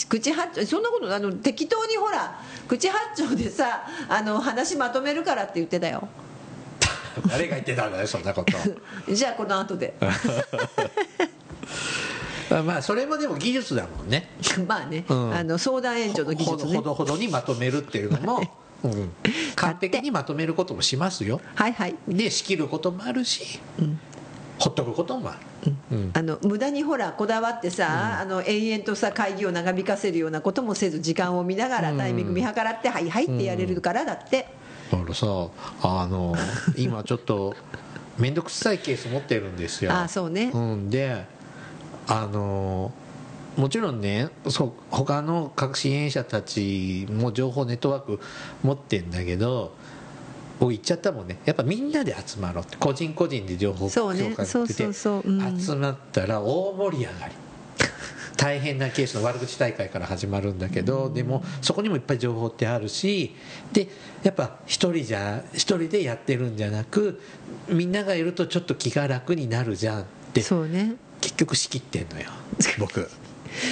口八丁そんなことあの適当にほら口八丁でさあの話まとめるからって言ってたよ。誰が言ってたんだよそんなこと。じゃあこの後で。まあそれもでも技術だもんね。まあね、うん。あの相談援助の技術ね。ほどほどにまとめるっていうのも、うん、完璧にまとめることもしますよ。はいはい。で仕切ることもあるし、ほっとくこともある、うんあの無駄にほらこだわってさ、あの延々とさ会議を長引かせるようなこともせず時間を見ながらタイミング見計らって「はいはい」ってやれるからだって、だからさあの 今ちょっと面倒くさいケース持ってるんですよ。ああそうね、うん、であのもちろんねそう他の各支援者たちも情報ネットワーク持ってんだけど僕言っちゃったもんね。やっぱみんなで集まろうって。個人個人で情報そうね。共有ってそうそうそう。うん。集まったら大盛り上がり。大変なケースの悪口大会から始まるんだけど、でもそこにもいっぱい情報ってあるしでやっぱ一人じゃ一人でやってるんじゃなくみんながいるとちょっと気が楽になるじゃんってそうね。結局仕切ってんのよ。僕。い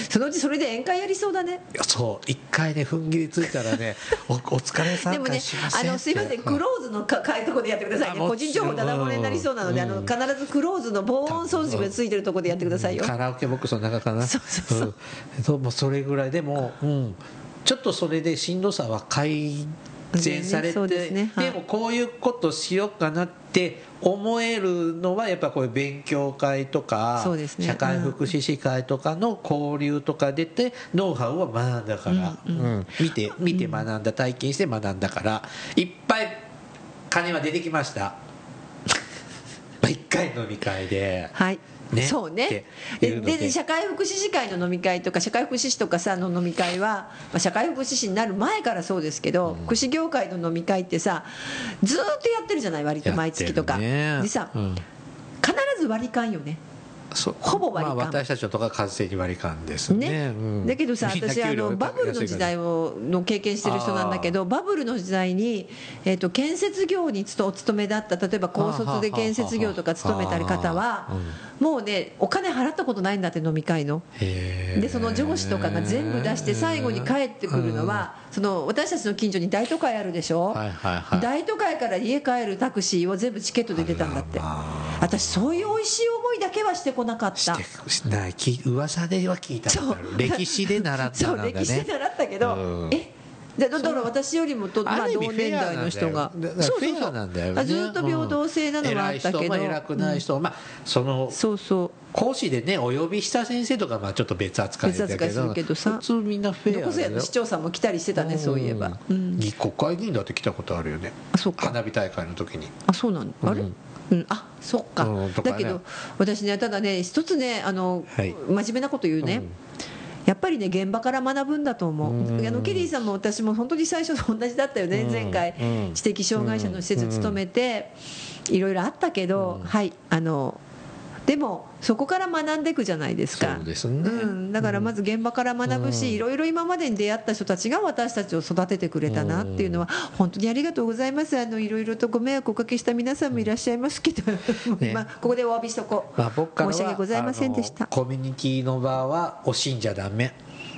そのうちそれで宴会やりそうだね。やそう。一回ね踏ん切りついたらねおお疲れ参でもね加しませんあのすいません。クローズのかかいとこでやってくださいね。個人情報ダダ漏れになりそうなので、あの必ずクローズの防音装置がついてるとこでやってくださいよ、カラオケボックスの中かな。そうそうそううんそう。もうそれぐらいでも、うん、ちょっとそれでしんどさは改善されて、そうですね。はい。でもこういうことしようかなって思えるのはやっぱこういう勉強会とか、ね。社会福祉士会とかの交流とか出てノウハウを学んだから、うん。見て見て学んだ体験して学んだから。いっぱい金は出てきました。一回飲み会で。はい。ね。そうね。で。でで社会福祉士会の飲み会とか社会福祉士とかさの飲み会は、まあ、社会福祉士になる前からそうですけど、福祉業界の飲み会ってさずーっとやってるじゃない割と毎月とか、ね。でさ、うん。必ず割り勘よねほぼ割り勘。まあ、私たちのとか完全に割り勘ですね。ね。うん。だけどさ私あのバブルの時代をの経験してる人なんだけどバブルの時代に、えー、と建設業につとお勤めだった例えば高卒で建設業とか勤めたり方はもうねお金払ったことないんだって飲み会の。でその上司とかが全部出して最後に帰ってくるのはその私たちの近所に大都会あるでしょ、はいはいはい。大都会から家帰るタクシーを全部チケットで出たんだって。ま私そういう美味しい思いだけはしてこなかった。してしない。き噂では聞いたことある。そう。歴史で習ったんだね。歴史で習ったけど、うん。えでだから私よりもと、まあ、同年代の人がフェアなんだよ。だからフェアなんだよずっと平等性なのはあったけど、うん。偉い人も偉くない人も、まあそのそうそう。講師でねお呼びした先生とかまあちょっと別扱いだけどるけどさ。普通みんなフェアどこそやの市長さんも来たりしてたねそういえば、うん、議国会議員だって来たことあるよね。あそうか。花火大会の時に。あそうなんあれ、うん。うん、あそっか,、うん。とかね。だけど私ねただね一つねあの、はい。真面目なこと言うね、うんやっぱりね現場から学ぶんだと思う、うん。あのケリーさんも私も本当に最初と同じだったよね、うん。前回、うん。知的障害者の施設勤めて、いろいろあったけど、はいあのでもそこから学んでいくじゃないですか。そうですね。うん、だからまず現場から学ぶし、いろいろ今までに出会った人たちが私たちを育ててくれたなっていうのは本当にありがとうございます。あのいろいろとご迷惑をおかけした皆さんもいらっしゃいますけど、ね。まあ、ここでお詫びしとこう、まあ、僕からは申し訳ございませんでした。コミュニティの場は惜しんじゃダメ、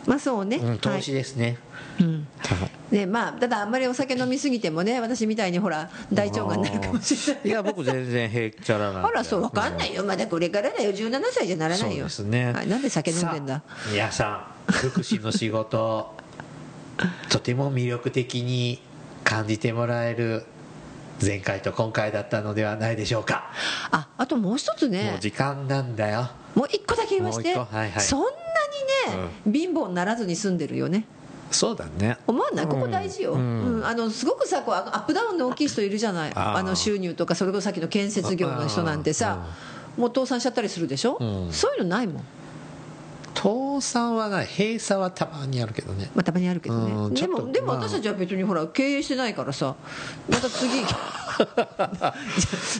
まあそうね、うん、投資はいですね、うん。でまあ、ただあんまりお酒飲みすぎてもね私みたいにほら大腸がんになるかもしれない。いや僕全然へっちゃらなんで。あらそう分かんないよ。まだこれからだよ。17歳じゃならないよ。そうですね、はい、なんで酒飲んでんだ？皆さん福祉の仕事 とても魅力的に感じてもらえる前回と今回だったのではないでしょうか、ああともう一つもねう時間なんだよ。もう一個だけ言わして、はいはい。そんなにね、貧乏にならずに住んでるよね。そうだね。思わない？ここ大事よ、ううん。ん。あのすごくさこうアップダウンの大きい人いるじゃない？あの収入とかそれこそさっきの建設業の人なんてさもう倒産しちゃったりするでしょ、うん。そういうのないもん、倒産はない閉鎖はたまにあるけどね。まあ、たまにあるけどね、うんでもでもまあ。私たちは別にほら経営してないからさまた次 どこま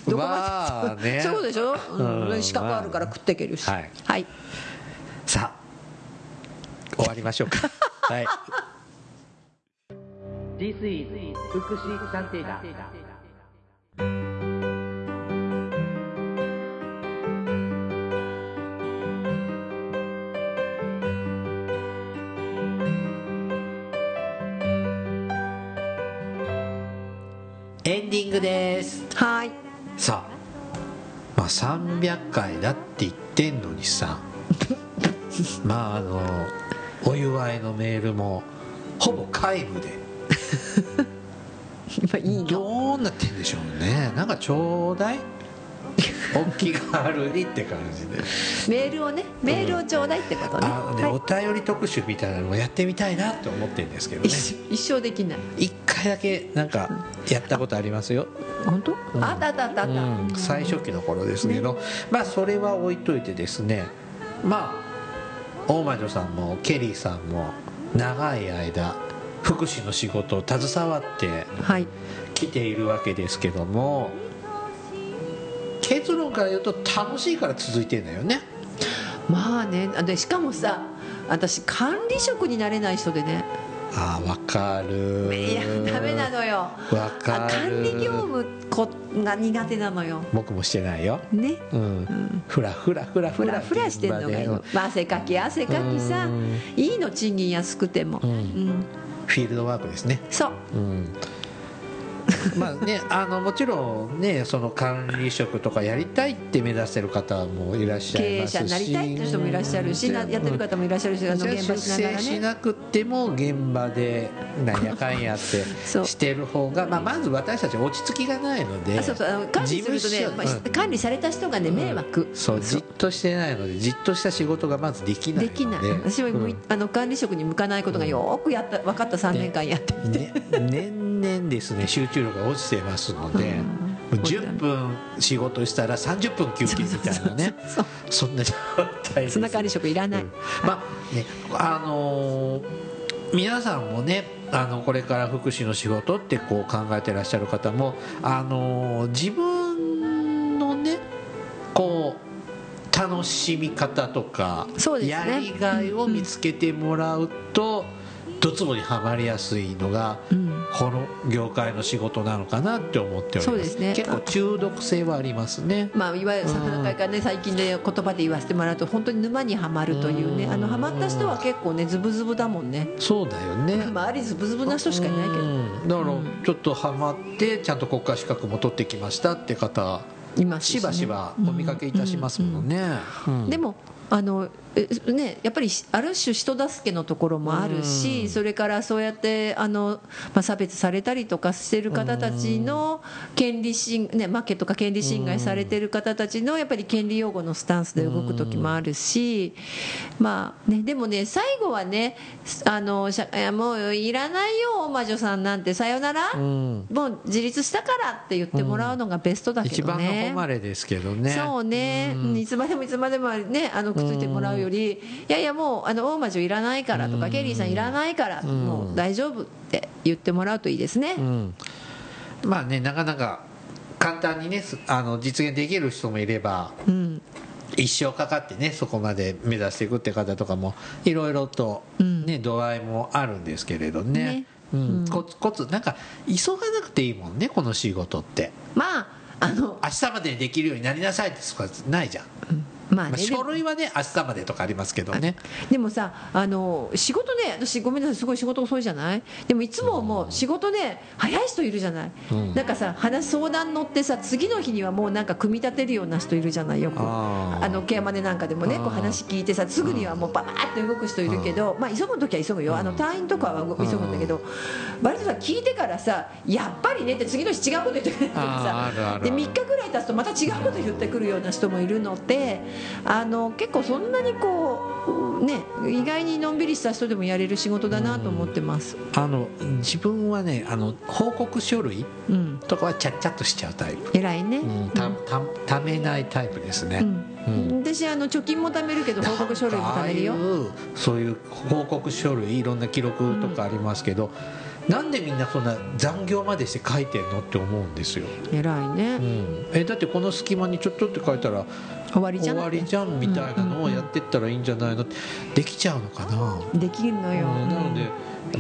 で、まあね。そうでしょ、うん。うん資格あるから食っていけるし、はいはい。さあ終わりましょうか。はい。This is 福祉探偵団エンディングです。はい。さあ、まあ、300回だって言ってんのにさ。まああのお祝いのメールもほぼ皆無で。今いいの？どうなってんでしょうね。なんかちょうだい。大きがあるにって感じで。メールをねメールをちょうだいってことね,、あのね、はい。お便り特集みたいなのもやってみたいなって思ってるんですけどね。一生一生できない。一回だけなんかやったことありますよ、本当、うん。あったあったあったあった、うん、最初期の頃ですけど、まあそれは置いといてですねまあ大魔女さんもケリーさんも長い間福祉の仕事を携わってはい。きているわけですけども結論から言うと楽しいから続いてるんだよね。まあね。あでしかもさ私管理職になれない人でねああわかる。いやダメなのよ。わあかる。管理業務こが苦手なのよ。僕もしてないよ。ね？うん、ん。ふらふらふらふらふらしてんのがいいの。まあ汗かき汗かきさうん。いいの賃金安くても。うん。うん。フィールドワークですね。そう。うん まあねあのもちろんねその管理職とかやりたいって目指してる方もいらっしゃ経営いますし。者になりたいって人もいらっしゃるしなやってる方もいらっしゃるしあの現場しながらね。しなくっても現場でなんやかんやってしてる方が、まあ、まず私たち落ち着きがないのであそうそう。管理するとねまあ管理された人がね迷惑。そうじっとしてないのでじっとした仕事がまずできないので。できない。私はあの管理職に向かないことがよくやった分かった3年間やってみて。ね、年々ですね集中力が落ちてますので、うん。もう10分仕事したら30分休憩みたいなねそんな状態です。そんな管理職いらない、うん。まあねあのー皆さんもねあのこれから福祉の仕事ってこう考えてらっしゃる方もあのー自分のねこう楽しみ方とか、ね。やりがいを見つけてもらうと、ドツボにはまりやすいのがうん。この業界の仕事なのかなって思っております。そうですね。結構中毒性はありますね。まあ、いわゆる何回かね最近で言葉で言わせてもらうと本当に沼にはまるというねうん。あのはまった人は結構ねズブズブだもんね。そうだよね。周りズブズブな人しかいないけど。うん。だからうん。ちょっとハマってちゃんと国家資格も取ってきましたって方いますしばしばお見かけいたしますもんね、うん。でもあのえね、やっぱりある種人助けのところもあるし、うん。それからそうやってあの、まあ、差別されたりとかしてる方たちの権利侵、ね、負けとか権利侵害されてる方たちのやっぱり権利擁護のスタンスで動く時もあるし、まあね、でもね最後はねあのもういらないよ大魔女さんなんてさよなら、うん。もう自立したからって言ってもらうのがベストだけ一番のどね。誉れですけどね。そうね、うん。いつまでもいつまでもねあのくっついてもらうより、いやいやもうあの大魔女いらないからとか、うんケリーさんいらないから、んもう大丈夫って言ってもらうといいですね、うん。まあねなかなか簡単にねすあの実現できる人もいればうん。一生かかってねそこまで目指していくって方とかもいろいろと、うん。ね度合いもあるんですけれどね。ね。うん。うん。コツコツなんか急がなくていいもんねこの仕事って。まああの明日までにできるようになりなさいってそこはないじゃん、まあ、まあね、書類はね明日までとかありますけどね。でもさあの仕事ね私ごめんなさいすごい仕事遅いじゃない？でもいつももう仕事ね早い人いるじゃない、うん。なんかさ話相談乗ってさ次の日にはもうなんか組み立てるような人いるじゃない？よく。あのケアマネなんかでもねこう話聞いてさすぐにはもうバーッと動く人いるけど、まあ、急ぐ時は急ぐよ。あの隊員とかは急ぐんだけど割とさ聞いてからさやっぱりねって次の日違うこと言ってくるさで3日ぐらい経つとまた違うこと言ってくるような人もいるのであの結構そんなにこうね意外にのんびりした人でもやれる仕事だなと思ってます。あの自分はねあの報告書類うん。とかはちゃっちゃっとしちゃうタイプ、偉いね、うん、たたためないタイプですね、うん。私あの貯金も貯めるけど報告書類も貯めるよ。そういう報告書類いろんな記録とかありますけど、なんでみんなそんな残業までして書いてんのって思うんですよ、偉いね、うん、えだってこの隙間にちょっとって書いたら終わりじゃん終わりじゃんみたいなのをやってったらいいんじゃないの？ってできちゃうのかな、できるのよ、うん。なので、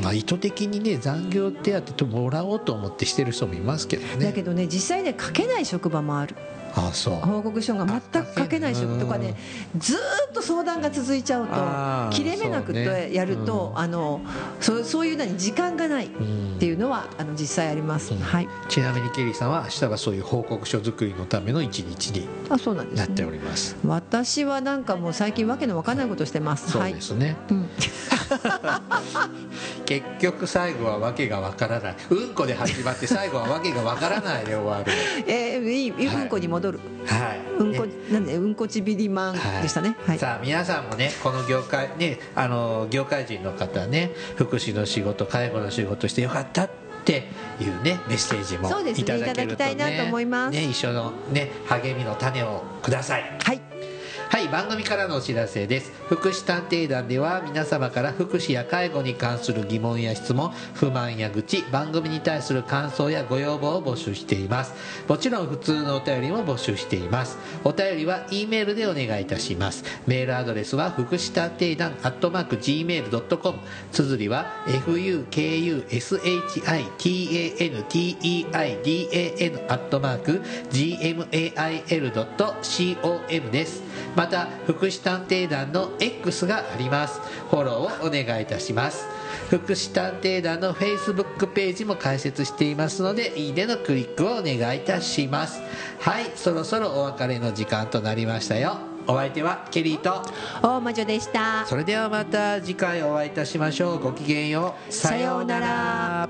まあ、意図的にね残業手当ともらおうと思ってしてる人もいますけどね。だけどね実際ね書けない職場もある報告書が全く書けない人とかねずーっと相談が続いちゃうと切れ目なくてやると、うん。あのそうそういうのに時間がないっていうのはあの実際あります、はい。ちなみにケリーさんは明日はそういう報告書作りのための一日にあそうなんです、なっておね、ります、私はなんかもう最近わけのわかんないことしてます。そうはいですね、うん。結局最後はわけがわからない。うんこで始まって最後はわけがわからないで終わる。えー、いいうんこに戻る、はい。うんこね。なんでうんこちびりマンでしたね。はい、さあ皆さんもねこの業界ねあの業界人の方ね福祉の仕事介護の仕事してよかったっていうねメッセージもそうですね。いただけると、ね、いただきたいなと思います。ね、一緒のね励みの種をください。はいはい番組からのお知らせです。福祉探偵団では皆様から福祉や介護に関する疑問や質問不満や愚痴番組に対する感想やご要望を募集しています。もちろん普通のお便りも募集しています。お便りは E メールでお願いいたします。メールアドレスは福祉探偵団アットマーク Gmail.com 綴りは fukushitanteidan アットマーク gmail.com です。また福祉探偵団の X があります。フォローをお願いいたします。福祉探偵団の Facebook ページも開設していますのでいいねのクリックをお願いいたします。はいそろそろお別れの時間となりましたよ。お相手はケリーと。大魔女でした。それではまた次回お会いいたしましょう。ごきげんよう。さようなら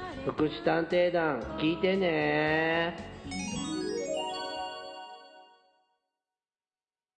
福祉探偵団聞いてね。